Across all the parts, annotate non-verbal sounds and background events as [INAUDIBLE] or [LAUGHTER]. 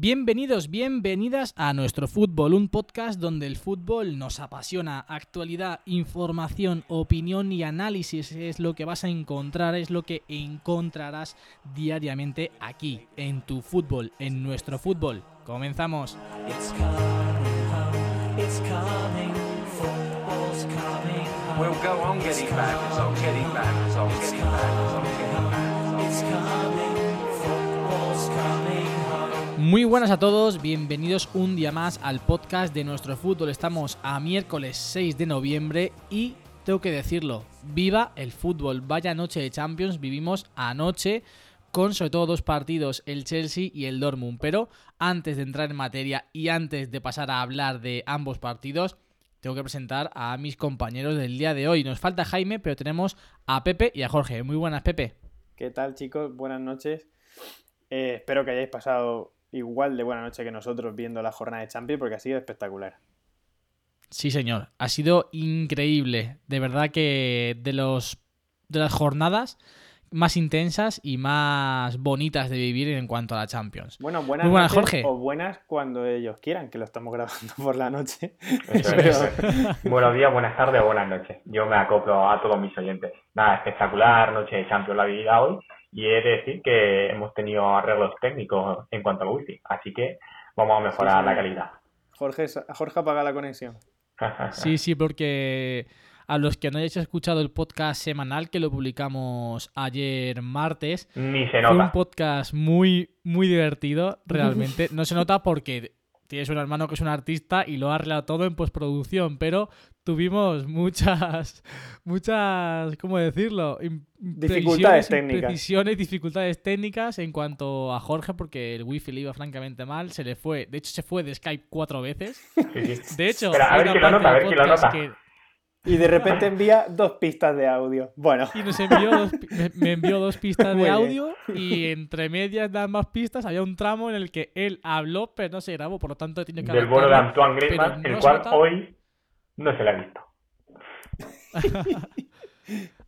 Bienvenidos, bienvenidas a nuestro fútbol, un podcast donde el fútbol nos apasiona. Actualidad, información, opinión y análisis es lo que vas a encontrar, es lo que encontrarás diariamente aquí, en tu fútbol, en nuestro fútbol. Comenzamos. Muy buenas a todos, bienvenidos un día más al podcast de nuestro fútbol. Estamos a miércoles 6 de noviembre y tengo que decirlo, viva el fútbol, vaya noche de Champions, vivimos anoche con sobre todo dos partidos, el Chelsea y el Dortmund. Pero antes de entrar en materia y antes de pasar a hablar de ambos partidos, tengo que presentar a mis compañeros del día de hoy. Nos falta Jaime, pero tenemos a Pepe y a Jorge. Muy buenas, Pepe. ¿Qué tal, chicos? Buenas noches. Eh, espero que hayáis pasado igual de buena noche que nosotros viendo la jornada de Champions porque ha sido espectacular. Sí, señor. Ha sido increíble. De verdad que de los de las jornadas más intensas y más bonitas de vivir en cuanto a la Champions. Bueno, buenas, buenas Jorge. o buenas cuando ellos quieran, que lo estamos grabando por la noche. [LAUGHS] Buenos días, buenas tardes o buenas noches. Yo me acoplo a todos mis oyentes. Nada, espectacular noche de Champions la vida hoy y he de decir que hemos tenido arreglos técnicos en cuanto a wifi, así que vamos a mejorar la calidad. Jorge, Jorge apaga la conexión. [LAUGHS] sí, sí, porque a los que no hayáis escuchado el podcast semanal que lo publicamos ayer martes, Ni se nota. fue un podcast muy, muy divertido, [LAUGHS] realmente. No se nota porque tienes un hermano que es un artista y lo ha arreglado todo en postproducción, pero tuvimos muchas, [LAUGHS] muchas, ¿cómo decirlo? Dificultades técnicas. Precisiones, dificultades técnicas en cuanto a Jorge, porque el wifi le iba francamente mal, se le fue, de hecho se fue de Skype cuatro veces. [LAUGHS] De hecho, Espera, a ver quién lo nota, a ver quién lo nota. que- Y de repente envía dos pistas de audio. Bueno, y nos envió dos, me- envió dos pistas de audio y entre medias de ambas pistas había un tramo en el que él habló pero no se grabó, por lo tanto tiene que Del bono de Antoine Griezmann, pero no el cual hoy no se le ha visto. [LAUGHS]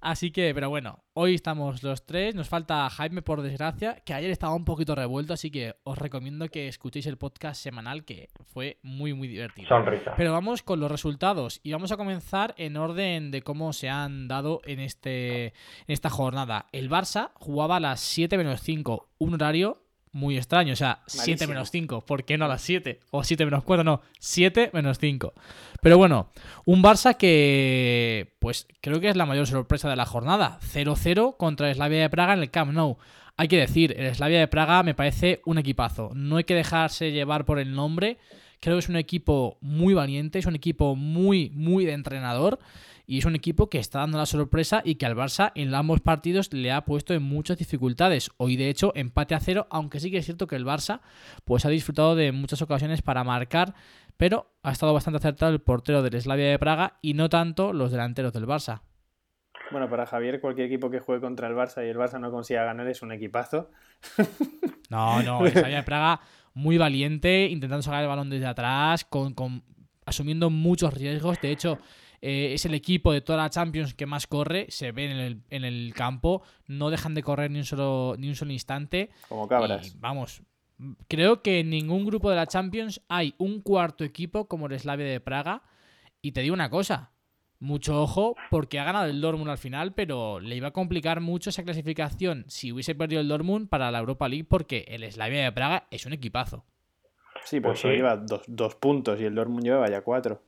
Así que, pero bueno, hoy estamos los tres, nos falta Jaime por desgracia, que ayer estaba un poquito revuelto, así que os recomiendo que escuchéis el podcast semanal que fue muy muy divertido. Sonrisa. Pero vamos con los resultados y vamos a comenzar en orden de cómo se han dado en, este, en esta jornada. El Barça jugaba a las 7 menos 5, un horario muy extraño, o sea, 7 Malísimo. menos 5, ¿por qué no a las 7? O 7 menos 4, no, 7 menos 5. Pero bueno, un Barça que pues creo que es la mayor sorpresa de la jornada, 0-0 contra el Slavia de Praga en el Camp Nou. Hay que decir, el Slavia de Praga me parece un equipazo, no hay que dejarse llevar por el nombre, Creo que es un equipo muy valiente, es un equipo muy, muy de entrenador y es un equipo que está dando la sorpresa y que al Barça en ambos partidos le ha puesto en muchas dificultades. Hoy, de hecho, empate a cero, aunque sí que es cierto que el Barça pues ha disfrutado de muchas ocasiones para marcar, pero ha estado bastante acertado el portero del Slavia de Praga y no tanto los delanteros del Barça. bueno, para Javier, cualquier equipo que juegue contra el Barça y el Barça no consiga ganar es un equipazo. [LAUGHS] No, no, el Slavia de Praga muy valiente, intentando sacar el balón desde atrás, con, con- asumiendo muchos riesgos. De hecho, eh, es el equipo de toda la Champions que más corre, se ve en el, en el campo, no dejan de correr ni un solo, ni un solo instante. Como cabras. Y, vamos, creo que en ningún grupo de la Champions hay un cuarto equipo como el Slavia de Praga. Y te digo una cosa, mucho ojo porque ha ganado el Dortmund al final, pero le iba a complicar mucho esa clasificación si hubiese perdido el Dortmund para la Europa League porque el Slavia de Praga es un equipazo. Sí, pero Pues solo sí. lleva dos, dos puntos y el Dortmund lleva ya cuatro.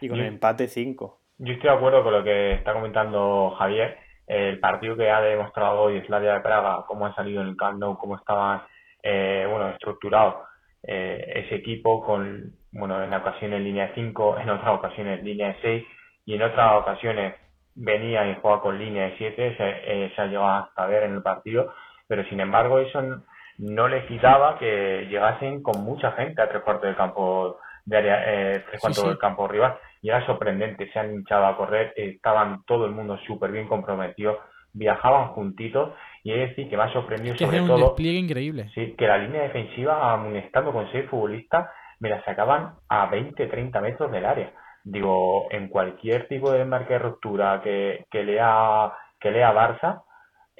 Y con Y- el empate cinco. Yo estoy de acuerdo con lo que está comentando Javier. El partido que ha demostrado hoy Slavia de Praga, cómo ha salido en el Camp Nou, cómo estaba eh, bueno, estructurado eh, ese equipo con, bueno, en ocasiones en línea de 5, en otras ocasiones en línea de 6 y en otras ocasiones venía y jugaba con línea de 7, se, eh, se ha llegado hasta ver en el partido, pero sin embargo eso no, no le quitaba que llegasen con mucha gente a tres cuartos del campo de área, eh, tres cuartos sí. del campo rival y era sorprendente, se han hinchado a correr, estaban todo el mundo súper bien comprometido, viajaban juntitos y es decir que me ha sorprendido Que sobre un todo despliegue increíble. sí, que la línea defensiva amonestando con seis futbolistas me la sacaban a 20-30 metros del área. Digo, en cualquier tipo de marca de ruptura que, que lea que lea Barça,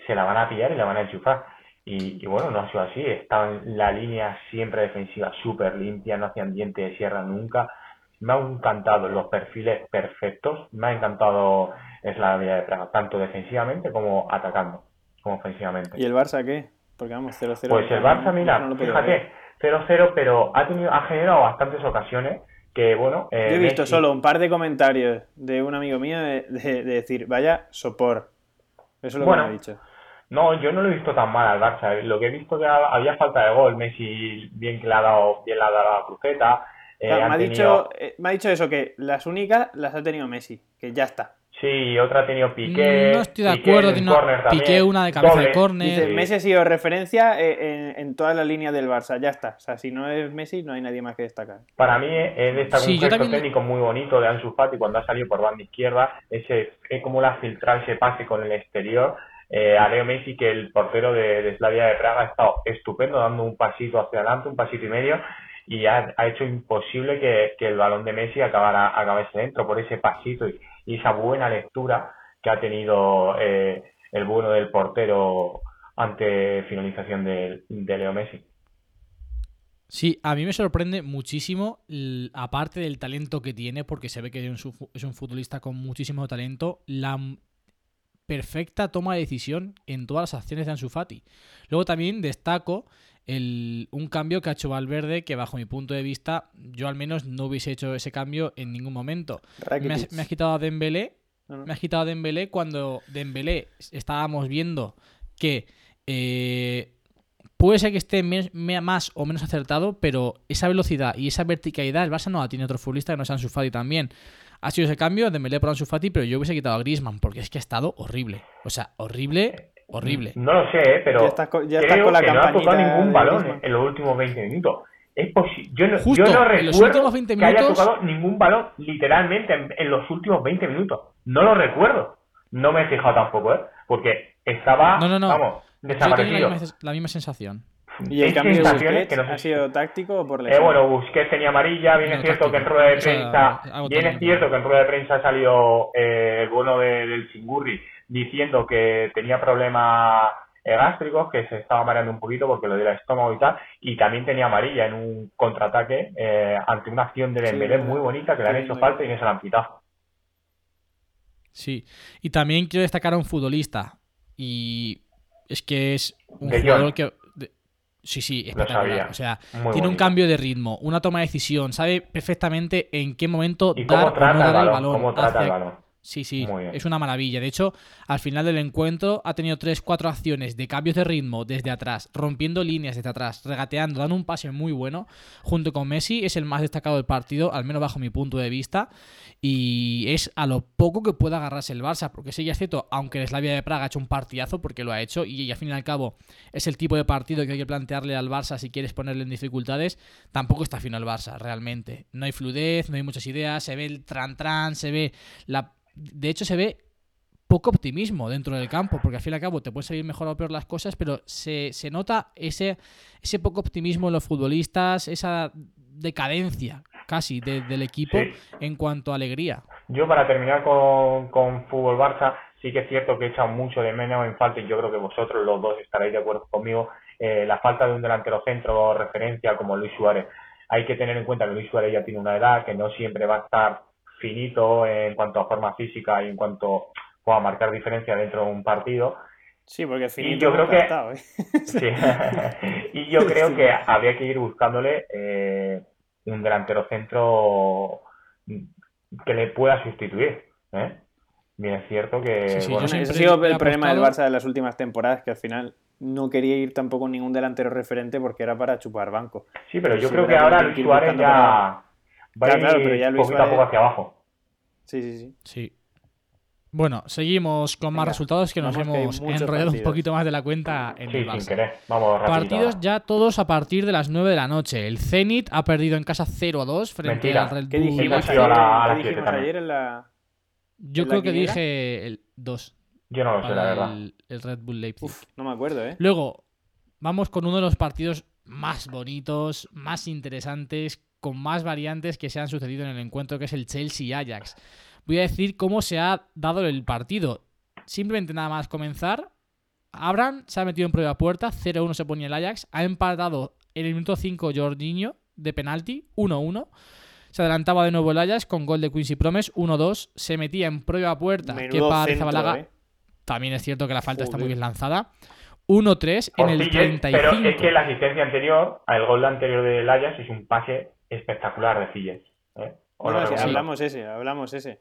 se la van a pillar y la van a enchufar. Y, bueno, no ha sido así. Estaba en la línea siempre defensiva súper limpia, no hacía ambiente de sierra nunca. Me han encantado los perfiles perfectos, me ha encantado Slavia de Praga, tanto defensivamente como atacando, como ofensivamente. ¿Y el Barça qué? Porque vamos, 0-0. Pues el Barça, mira, fíjate, 0-0, pero ha, tenido, ha generado bastantes ocasiones que, bueno... Eh, Yo he visto solo un par de comentarios de un amigo mío de, decir, vaya, sopor. Eso es lo que me ha dicho. No, yo no lo he visto tan mal al Barça. Lo que he visto que había falta de gol. Messi bien que le ha dado, bien le ha dado la cruceta. Eh, me, ha dicho, eh, me ha dicho eso, que las únicas las ha tenido Messi, que ya está. Sí, otra ha tenido Piqué. No estoy de acuerdo, tiene Piqué una de cabeza de córner. Messi ha sido referencia eh, en, todas las líneas del Barça, ya está. O sea, si no es Messi, no hay nadie más que destacar. Para mí es destacar un gesto técnico muy bonito de Ansu Fati cuando ha salido por banda izquierda. Ese, es como la filtrar ese pase con el exterior. Eh, a Leo Messi, que el portero de, Slavia de Praga ha estado estupendo, dando un pasito hacia adelante, un pasito y medio, y ha, hecho imposible que, el balón de Messi acabara, acabase dentro por ese pasito y, esa buena lectura que ha tenido eh, el bueno del portero ante finalización de, Leo Messi. Sí, a mí me sorprende muchísimo, aparte del talento que tiene, porque se ve que es un futbolista con muchísimo talento, la perfecta toma de decisión en todas las acciones de Ansu Fati. Luego también destaco un cambio que ha hecho Valverde que bajo mi punto de vista yo al menos no hubiese hecho ese cambio en ningún momento. Me has, quitado a Dembélé, me has quitado a Dembélé cuando Dembélé estábamos viendo que eh, puede ser que esté más o menos acertado, pero esa velocidad y esa verticalidad el Barça no la tiene otro futbolista que no sea Ansu Fati también. Ha sido ese cambio, Dembélé por Ansu Fati, pero yo hubiese quitado a Griezmann porque es que ha estado horrible. O sea, horrible horrible. No lo sé, ¿eh? pero ya creo que no ha tocado ningún balón en los últimos 20 minutos. Es posible. Yo no, yo no recuerdo que haya tocado ningún balón literalmente en, los últimos 20 minutos. No lo recuerdo. No me he fijado tampoco, ¿eh? Porque estaba, no, no, no. vamos, desaparecido. La misma, la misma, sensación. ¿Y el cambio de Busquets que no ha sido táctico o por lesión? Eh, bueno, Busquets tenía amarilla, bien es cierto que en rueda de prensa, bien es cierto que en rueda de prensa ha salido eh, el bueno del Singurri diciendo que tenía problemas eh, gástricos, que se estaba mareando un poquito porque lo del estómago y tal, y también tenía amarilla en un contraataque eh, ante una acción de Dembélé muy bonita que le han hecho falta y no se la han quitado. Sí, y también quiero destacar a un futbolista, y es que es un jugador que... Sí, sí, espectacular. O sea, tiene un cambio de ritmo, una toma de decisión, sabe perfectamente en qué momento dar o no dar el balón. Cómo trata el balón. Sí, sí, es una maravilla. De hecho, al final del encuentro ha tenido 3-4 acciones de cambios de ritmo desde atrás, rompiendo líneas desde atrás, regateando, dando un pase muy bueno. Junto con Messi es el más destacado del partido, al menos bajo mi punto de vista. Y es a lo poco que pueda agarrarse el Barça, porque sí, ya es cierto, aunque el Slavia de Praga ha hecho un partidazo, porque lo ha hecho, y al fin y al cabo es el tipo de partido que hay que plantearle al Barça si quieres ponerle en dificultades, tampoco está fino el Barça, realmente. No hay fluidez, no hay muchas ideas, se ve el tran-tran, se ve la de hecho se ve poco optimismo dentro del campo, porque al fin y al cabo te pueden salir mejor o peor las cosas, pero se, nota ese, ese poco optimismo en los futbolistas, esa decadencia casi del equipo en cuanto a alegría. Yo para terminar con, con Fútbol Barça, sí que es cierto que he echado mucho de menos en falta, y yo creo que vosotros los dos estaréis de acuerdo conmigo, eh, la falta de un delantero centro referencia como Luis Suárez. Hay que tener en cuenta que Luis Suárez ya tiene una edad, que no siempre va a estar finito en cuanto a forma física y en cuanto a marcar diferencia dentro de un partido. Sí, porque finito [LAUGHS] [LAUGHS] y yo creo que ¿eh? y yo creo que habría que ir buscándole eh, un delantero centro que le pueda sustituir. ¿eh? Bien, es cierto que. Sí, ha sido el problema del Barça de las últimas temporadas, que al final no quería ir tampoco ningún delantero referente porque era para chupar banco. Sí, pero yo creo que ahora Suárez ya claro, pero ya Luis poquito a poco hacia abajo. Sí, sí, sí. Sí. Bueno, seguimos con más resultados que nos hemos enrollado un poquito más de la cuenta en el Barça. Sin querer. Vamos Partidos ya todos a partir de las 9 de la noche. El Zenit ha perdido en casa 0 a 2 frente al Red Bull. ¿Qué dijimos ayer, en la... Yo creo que dije el 2. Yo no lo sé, la verdad. El, Red Bull Leipzig. no me acuerdo, ¿eh? Luego, vamos con uno de los partidos más bonitos, más interesantes, con más variantes que se han sucedido en el encuentro, que es el Chelsea-Ajax. Voy a decir cómo se ha dado el partido. Simplemente nada más comenzar, Abraham se ha metido en prueba puerta, 0-1 se ponía el Ajax, ha empatado en el minuto 5 Jorginho de penalti, 1-1. Se adelantaba de nuevo el Ajax con gol de Quincy Promes, 1-2. Se metía en prueba puerta, que para Zabalaga ¿eh? también es cierto que la falta está muy bien lanzada. 1-3 en el Orcilles, 35. pero es que la asistencia anterior, el gol anterior del Ajax es un pase espectacular de Filles. ¿eh? ¿O No, sí, hablamos ese, hablamos ese.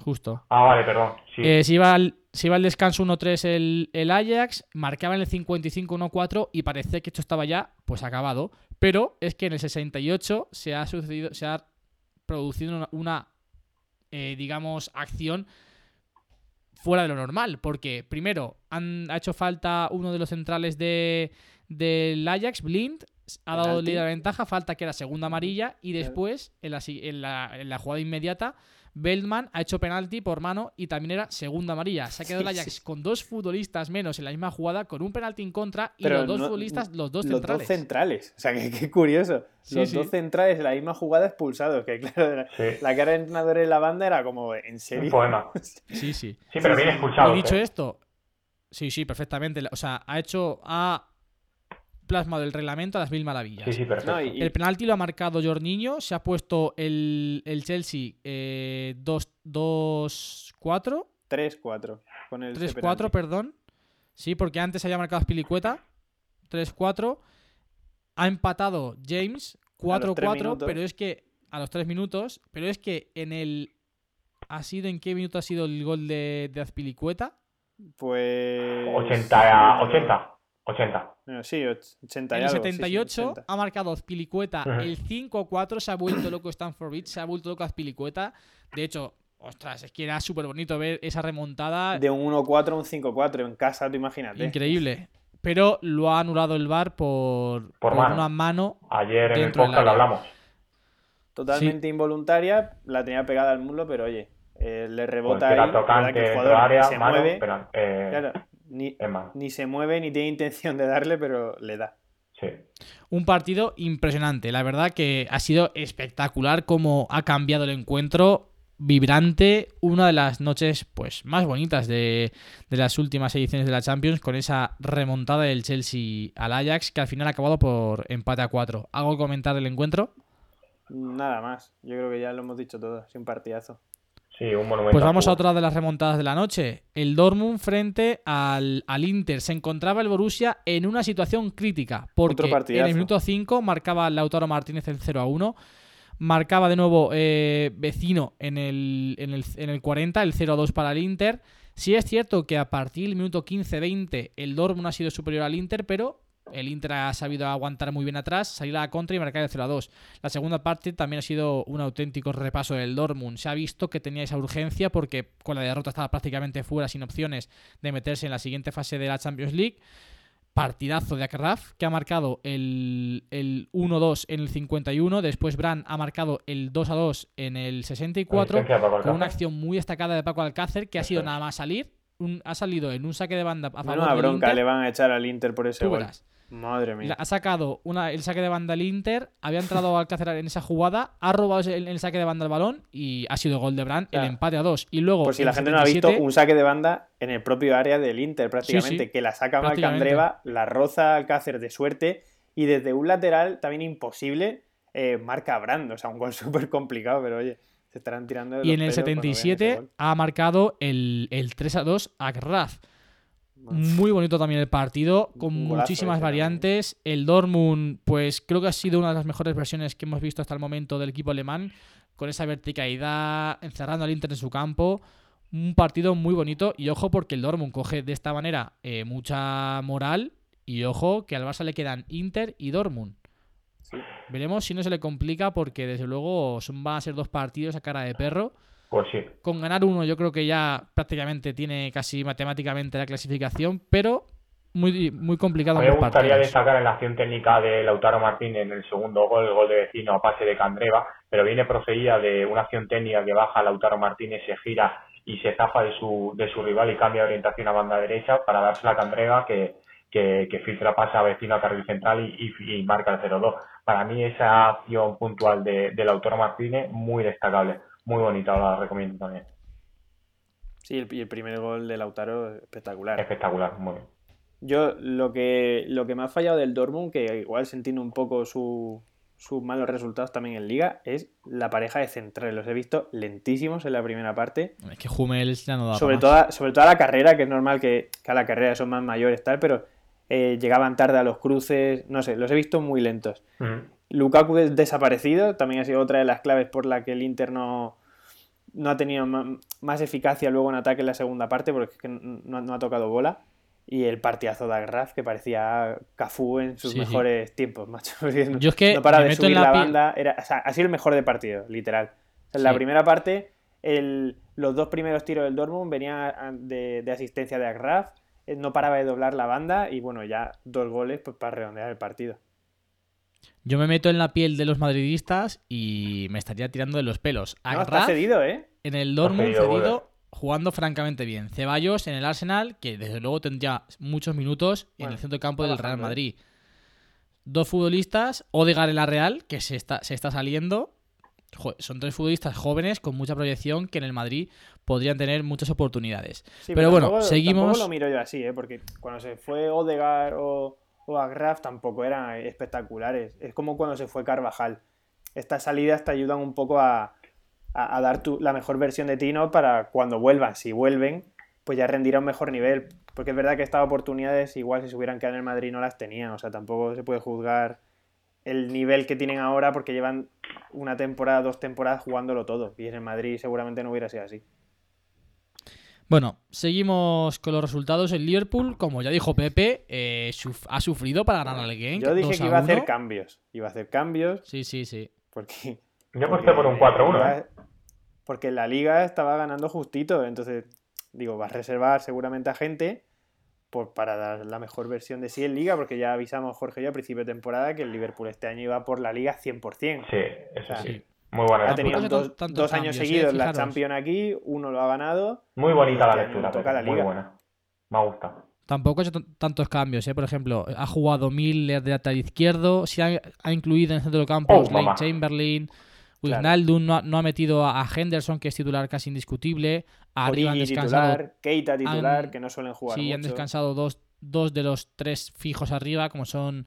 Justo. Ah, vale, perdón. Sí. Eh, se, iba al, se iba al descanso 1-3 el, el Ajax, marcaba en el 55 1-4 y parecía que esto estaba ya pues acabado. Pero es que en el 68 se ha sucedido, se ha producido una, una, eh, digamos, acción fuera de lo normal. Porque primero han, ha hecho falta uno de los centrales de, del Ajax, Blind. Ha dado la ventaja, falta que era segunda amarilla. Y después, en la, en la- en la jugada inmediata, Beltman ha hecho penalti por mano y también era segunda amarilla. Se ha quedado el Sí, Ajax sí. con dos futbolistas menos en la misma jugada, con un penalti en contra y Pero los dos no- futbolistas, los dos Los centrales. dos centrales. O sea, que qué curioso. Sí, los sí. dos centrales en la misma jugada expulsados. Que claro, la, Sí. la cara del entrenador en la banda era como, ¿en Un serio? poema. [LAUGHS] Sí, sí. Sí, pero bien expulsado. Y dicho ¿eh? esto, sí, sí, perfectamente. O sea, ha hecho, ha plasmado el reglamento a las mil maravillas. Sí, sí, perfecto. No, y- El penalti lo ha marcado Jorniño, se ha puesto el, el Chelsea eh, 2-4, 3-4. Con el ese 3-4, penalti. perdón. Sí, porque antes había marcado Spilicueta, 3-4. Ha empatado James, A los tres 4-4, minutos. pero es que a los 3 minutos, pero es que en el... ¿Ha sido en qué minuto ha sido el gol de, de Azpilicueta? Pues. 80, 80, 80. No, sí, och- 80 y En el algo, sí, sí, 78 80. ha marcado Azpilicueta el 5-4, se ha vuelto loco Stanford Bridge, se ha vuelto loco Azpilicueta. De hecho, ostras, es que era súper bonito ver esa remontada. De un 1-4 a un 5-4 en casa, tú imagínate. Increíble. Pero lo ha anulado el VAR por, Por por mano. una mano. Ayer en el podcast lo hablamos. Totalmente involuntaria, la tenía pegada al muslo, pero oye, eh, le rebota que ahí. era ¿verdad? tocante Que el jugador área, se mano, mueve. pero, eh, Claro, ni, ni se mueve ni tiene intención de darle, pero le da. Sí. Un partido impresionante. La verdad que ha sido espectacular cómo ha cambiado el encuentro. Vibrante, una de las noches pues más bonitas de, de las últimas ediciones de la Champions, con esa remontada del Chelsea al Ajax, que al final ha acabado por empate a 4. ¿Algo que comentar del encuentro? Nada más. Yo creo que ya lo hemos dicho todo. Es un partidazo. Sí, un monumento. Pues vamos a otra de las remontadas de la noche. El Dortmund frente al, al Inter. Se encontraba el Borussia en una situación crítica. Porque en el minuto 5 marcaba Lautaro Martínez el 0 a 1. Marcaba de nuevo eh, vecino en el, en, el, en el 40, el 0 a 2 para el Inter. Sí es cierto que a partir del minuto 15-20 el Dortmund ha sido superior al Inter, pero el Inter ha sabido aguantar muy bien atrás, salir a la contra y marcar el 0 a 2. La segunda parte también ha sido un auténtico repaso del Dortmund. Se ha visto que tenía esa urgencia porque con la derrota estaba prácticamente fuera, sin opciones de meterse en la siguiente fase de la Champions League. Partidazo de Akraf, que ha marcado el, el 1-2 en el 51. Después Brand ha marcado el 2-2 en el 64. Asistencia de Paco Con una acción muy destacada de Paco Alcácer, que ha sido nada más salir. un- ha salido en un saque de banda a favor del bronca Inter. le van a echar al Inter por ese gol. verás. Madre La- mía. Ha sacado una, el saque de banda al Inter, había entrado Alcácer en esa jugada, ha robado el, el saque de banda al balón y ha sido gol de Brand, el Claro. empate a dos. Y luego, Por si la el gente no ha visto, 77, un saque de banda en el propio área del Inter, prácticamente, sí, que la saca. Marcandreva, la roza Alcácer de suerte, y desde un lateral también imposible, eh, marca a Brand. O sea, un gol [LAUGHS] súper complicado, pero oye, se estarán tirando. de Y los en el pelos cuando vean ese 77 gol. ha marcado el, el 3 a 2 a Graf. Muy bonito también el partido, con golazo muchísimas variantes. El Dortmund, pues creo que ha sido una de las mejores versiones que hemos visto hasta el momento del equipo alemán, con esa verticalidad, encerrando al Inter en su campo. Un partido muy bonito y ojo porque el Dortmund coge de esta manera eh, mucha moral y ojo que al Barça le quedan Inter y Dortmund. Sí. Veremos si no se le complica porque desde luego son, van a ser dos partidos a cara de perro. Pues sí. Con ganar uno yo creo que ya prácticamente tiene casi matemáticamente la clasificación, pero muy, muy complicado A mí me gustaría partidos. destacar en la acción técnica de Lautaro Martínez en el segundo gol, el gol de vecino a pase de Candreva, pero viene procedida de una acción técnica que baja Lautaro Martínez, se gira y se zafa de su, de su rival y cambia de orientación a banda derecha para dársela a Candreva que, que, que filtra pasa a vecino a carril central y, y- y marca el 0-2. Para mí esa acción puntual de, de Lautaro Martínez muy destacable, muy bonita, la recomiendo también. Sí, el, y el primer gol de Lautaro espectacular. Espectacular, muy bien. Yo lo que, lo que me ha fallado del Dortmund, que igual se entiende un poco su, sus malos resultados también en Liga, es la pareja de centrales. Los he visto lentísimos en la primera parte. Es que Hummels ya no da sobre, toda, sobre todo a la carrera, que es normal que, que a la carrera son más mayores tal, pero eh, llegaban tarde a los cruces, no sé, los he visto muy lentos. Lukaku es desaparecido, también ha sido otra de las claves por la que el Inter no, no ha tenido más eficacia luego en ataque en la segunda parte, porque no, no ha tocado bola y el partidazo de Agraf que parecía Cafú en sus mejores tiempos, [LAUGHS] macho. Yo es que no para de subir la, banda. Era, ha sido el mejor de partido, literal. en la primera parte, el, los dos primeros tiros del Dortmund venían de, de asistencia de Agraf, eh, no paraba de doblar la banda y bueno, ya dos goles pues, para redondear el partido. Yo me meto en la piel de los madridistas y me estaría tirando de los pelos. No, cedido, ¿eh? En el Dortmund cedido jugando francamente bien. Ceballos en el Arsenal, que desde luego tendría muchos minutos en el centro de campo del Real Madrid. Dos futbolistas, Odegaard en la Real, que se está, se está saliendo. son tres futbolistas jóvenes con mucha proyección que en el Madrid podrían tener muchas oportunidades. pero, bueno, seguimos. Tampoco lo miro yo así, ¿eh? porque cuando se fue Odegaard o, o Agraf tampoco eran espectaculares. Es como cuando se fue Carvajal. Estas salidas te ayudan un poco a, a, dar tu, la mejor versión de ti, ¿no? Para cuando vuelvan, si vuelven, pues ya rendirá un mejor nivel. Porque es verdad que estas oportunidades, igual si se hubieran quedado en el Madrid, no las tenían. O sea, tampoco se puede juzgar el nivel que tienen ahora porque llevan una temporada, dos temporadas jugándolo todo. Y en el Madrid seguramente no hubiera sido así. Bueno, seguimos con los resultados. El Liverpool, como ya dijo Pepe, eh, ha sufrido para ganar al game. Yo dije que iba a hacer cambios. Iba a hacer cambios. Sí, sí, sí. Porque. Yo aposté por un 4-1 porque la liga estaba ganando justito. Entonces, digo, va a reservar seguramente a gente por, para dar la mejor versión de sí en liga, porque ya avisamos, Jorge, yo a principio de temporada que el Liverpool este año iba por la liga 100%. Sí, eso sí. Muy buena. Ha tenido dos, años ¿eh? seguidos la Champions aquí, uno lo ha ganado. Muy bonita la lectura, toca la liga. muy buena. Me ha gustado. Tampoco ha hecho tantos cambios, ¿eh? Por ejemplo, ha jugado Miller de lateral izquierdo, se ha, incluido en el centro del campo oh, Chamberlain, Wijnaldum no, ha metido a Henderson, que es titular casi indiscutible. Arriba han descansado. Titular, Keita titular, que no suelen jugar. Sí, han descansado dos, dos de los tres fijos arriba, como son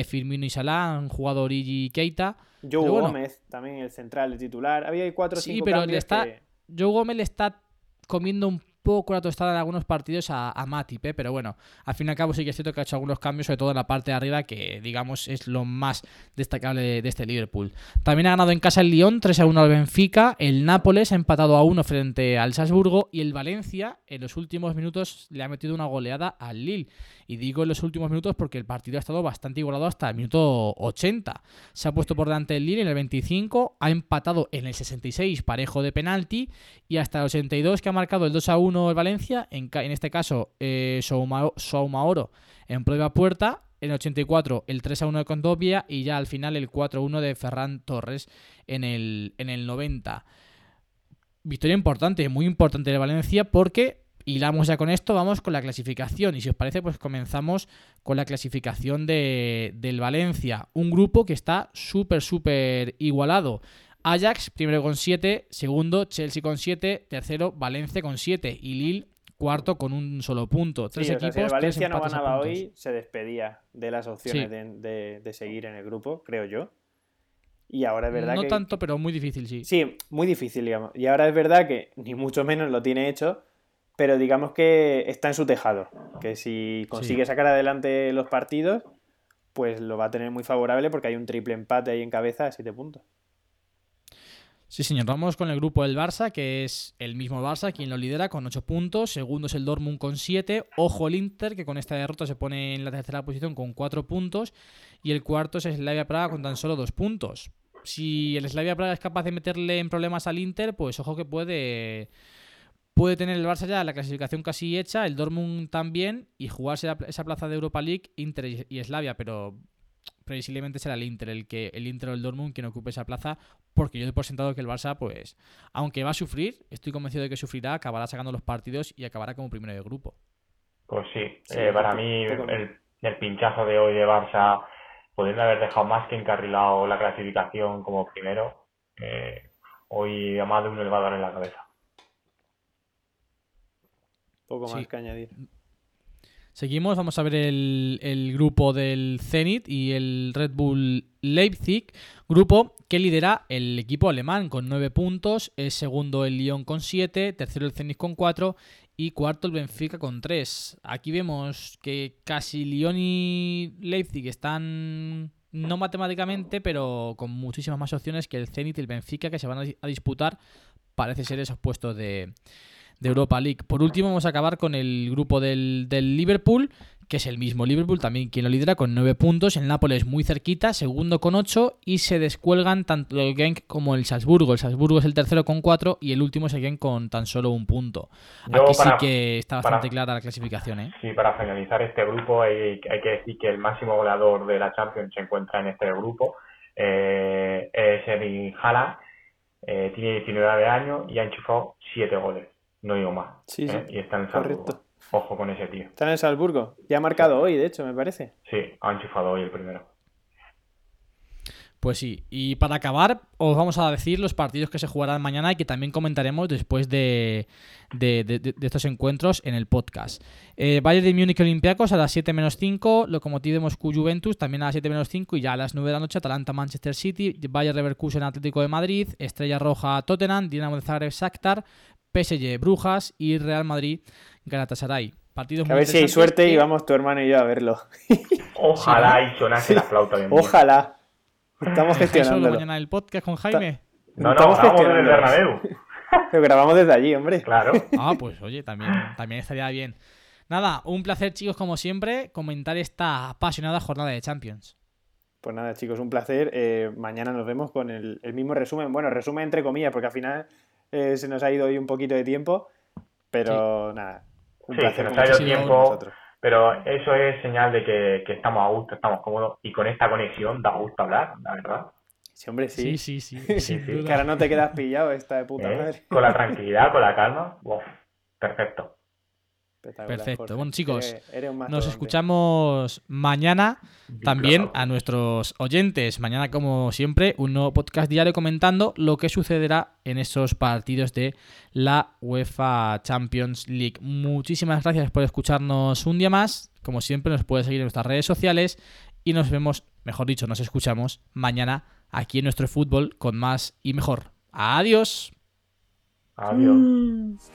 eh, Firmino y Salah. Han jugado Origi y Keita. Joe Gómez, también el central, el titular. Había cuatro o cinco Sí, pero le está, Joe Gómez le está comiendo un poco la tostada en algunos partidos a, a Matip, ¿eh? pero bueno, al fin y al cabo sí que es cierto que ha hecho algunos cambios, sobre todo en la parte de arriba, que digamos es lo más destacable de, este Liverpool. También ha ganado en casa el Lyon 3 a 1 al Benfica, el Nápoles ha empatado a 1 frente al Salzburgo y el Valencia en los últimos minutos le ha metido una goleada al Lille. Y digo en los últimos minutos porque el partido ha estado bastante igualado hasta el minuto 80. Se ha puesto por delante el Lille en el 25, ha empatado en el 66 parejo de penalti y hasta el 82 que ha marcado el 2 a 1 el Valencia, en, en este caso eh, Soumaoro en prueba puerta, en el 84 el 3 a 1 de Condovia y ya al final el 4 a 1 de Ferran Torres en el, en el 90. Victoria importante, muy importante de Valencia porque y vamos ya con esto, vamos con la clasificación. Y si os parece, pues comenzamos con la clasificación de, del Valencia. Un grupo que está súper, súper igualado. Ajax, primero con 7, segundo Chelsea con 7, tercero Valencia con 7 y Lille cuarto con un solo punto. Tres equipos. si Valencia no ganaba hoy, se despedía de las opciones de, de, seguir en el grupo, creo yo. Y ahora es verdad no que. No tanto, pero muy difícil, sí. Sí, muy difícil, digamos. Y ahora es verdad que ni mucho menos lo tiene hecho, pero digamos que está en su tejado. Que si consigue sacar adelante los partidos, pues lo va a tener muy favorable porque hay un triple empate ahí en cabeza de 7 puntos. Sí, señor. Vamos con el grupo del Barça, que es el mismo Barça quien lo lidera con 8 puntos. Segundo es el Dortmund con 7. Ojo el Inter, que con esta derrota se pone en la tercera posición con 4 puntos. Y el cuarto es Slavia Praga con tan solo 2 puntos. Si el Slavia Praga es capaz de meterle en problemas al Inter, pues ojo que puede puede tener el Barça ya la clasificación casi hecha, el Dortmund también, y jugarse esa plaza de Europa League, Inter y Slavia, pero previsiblemente será el Inter, el que el Inter o el Dortmund quien ocupe esa plaza, porque yo he por sentado que el Barça, pues, aunque va a sufrir, estoy convencido de que sufrirá, acabará sacando los partidos y acabará como primero de grupo. Pues sí, eh, para mí el, el, pinchazo de hoy de Barça, pudiendo haber dejado más que encarrilado la clasificación como primero, eh, hoy a más de uno le va a dar en la cabeza. Poco más que añadir. Seguimos, vamos a ver el, grupo del Zenit y el Red Bull Leipzig, grupo que lidera el equipo alemán con 9 puntos, es segundo el Lyon con 7, tercero el Zenit con 4 y cuarto el Benfica con 3. Aquí vemos que casi Lyon y Leipzig están no matemáticamente, pero con muchísimas más opciones que el Zenit y el Benfica que se van a disputar, parece ser esos puestos de, de Europa League. Por último, vamos a acabar con el grupo del, del Liverpool, que es el mismo Liverpool, también quien lo lidera con 9 puntos. El Nápoles muy cerquita, segundo con 8 y se descuelgan tanto el Genk como el Salzburgo. El Salzburgo es el tercero con 4 y el último es el Genk con tan solo un punto. Aquí sí que está bastante clara la clasificación. ¿eh? Sí, para finalizar este grupo hay, hay, que decir que el máximo goleador de la Champions se encuentra en este grupo. Eh, es Erling Haaland, eh, tiene 19 años y ha enchufado 7 goles. No digo más. Sí, sí. ¿eh? Y está en Salzburgo. Correcto. Ojo con ese tío. Está en el Salzburgo. Ya ha marcado hoy, de hecho, me parece. Sí, ha enchufado hoy el primero. Pues sí, y para acabar, os vamos a decir los partidos que se jugarán mañana y que también comentaremos después de, de, de, de estos encuentros en el podcast. Eh, Bayern de Múnich Olympiacos a las 7 menos 5, Lokomotiv de Moscú Juventus también a las 7 menos 5 y ya a las 9 de la noche Atalanta Manchester City, Bayern Leverkusen Atlético de Madrid, Estrella Roja Tottenham, Dinamo de Zagreb Shakhtar, PSG Brujas y Real Madrid Galatasaray. Partidos a ver si hay suerte y vamos tu hermano y yo a verlo. [LAUGHS] Ojalá y sonase la flauta de Ojalá. [LAUGHS] Estamos gestionando. mañana el podcast con Jaime? No, no, Estamos desde el Bernabéu. [LAUGHS] Lo grabamos desde allí, hombre. Claro. Ah, pues oye, también, también estaría bien. Nada, un placer, chicos, como siempre, comentar esta apasionada jornada de Champions. Pues nada, chicos, un placer. Eh, mañana nos vemos con el, el, mismo resumen. Bueno, resumen entre comillas, porque al final eh, se nos ha ido hoy un poquito de tiempo. Pero sí. nada, un sí, placer. Se nos ha ido tiempo. Pero eso es señal de que, que, estamos a gusto, estamos cómodos y con esta conexión da gusto hablar, la verdad. Sí, hombre, sí. Sí, sí, sí. [LAUGHS] sí, sí. Que ahora no te quedas pillado esta de puta ¿Eh? madre. Con la [LAUGHS] tranquilidad, con la calma. Uf, perfecto. Perfecto. Jorge. Bueno, chicos, eres, eres nos escuchamos mañana también a nuestros oyentes. Mañana, como siempre, un nuevo podcast diario comentando lo que sucederá en esos partidos de la UEFA Champions League. Muchísimas gracias por escucharnos un día más. Como siempre, nos puedes seguir en nuestras redes sociales y nos vemos, mejor dicho, nos escuchamos mañana aquí en nuestro fútbol con más y mejor. Adiós. Adiós.